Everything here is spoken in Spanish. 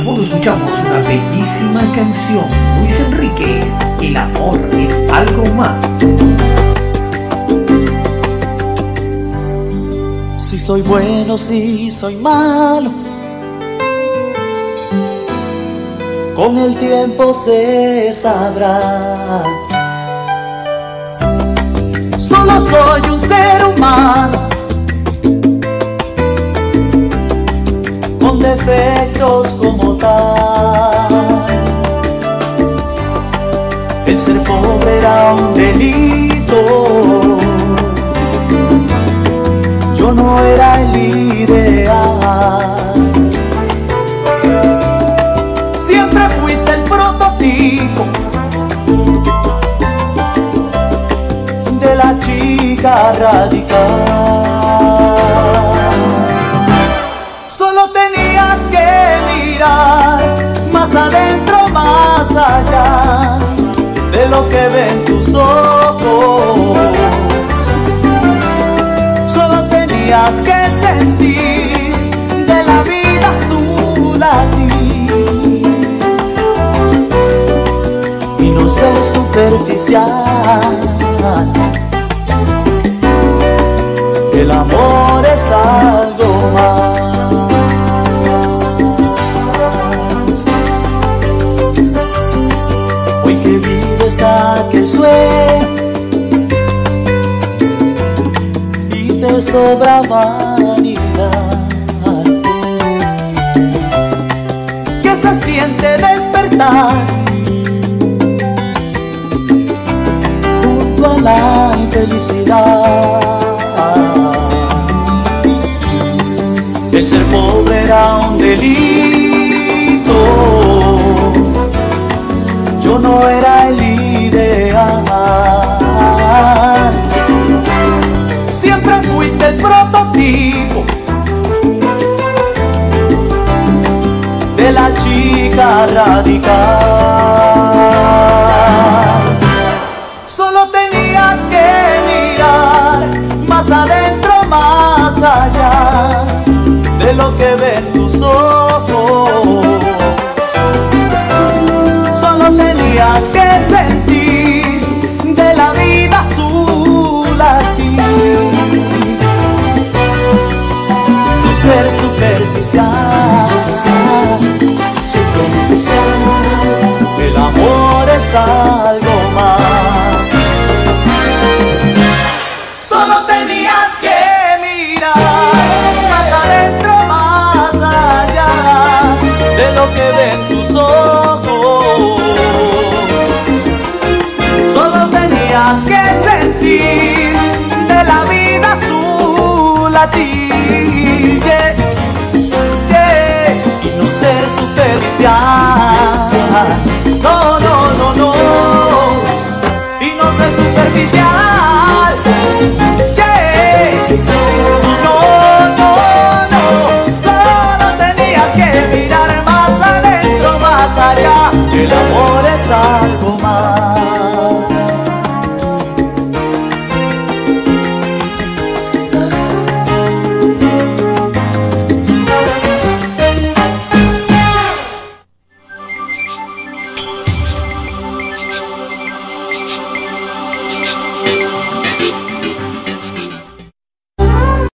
Al fondo escuchamos una bellísima canción, Luis Enríquez, El amor es algo más. Si soy bueno, si soy malo, con el tiempo se sabrá. Solo soy un ser humano era un delito. Yo no era el ideal. Siempre fuiste el prototipo de la chica radical. Solo tenías que mirar más adentro, más allá lo que ven tus ojos. Solo tenías que sentir de la vida su latir y no ser superficial. El amor es algo más. Hoy que vives aquel sueño y te sobra vanidad. ¿Qué se siente despertar junto a la infelicidad? El ser pobre era un delito. Yo no era el de la chica radical. Solo tenías que mirar más adentro, más allá de lo que ven superficial. El amor es algo más. Solo tenías que mirar más adentro, más allá de lo que ven tus ojos. Solo tenías que sentir de la vida su latir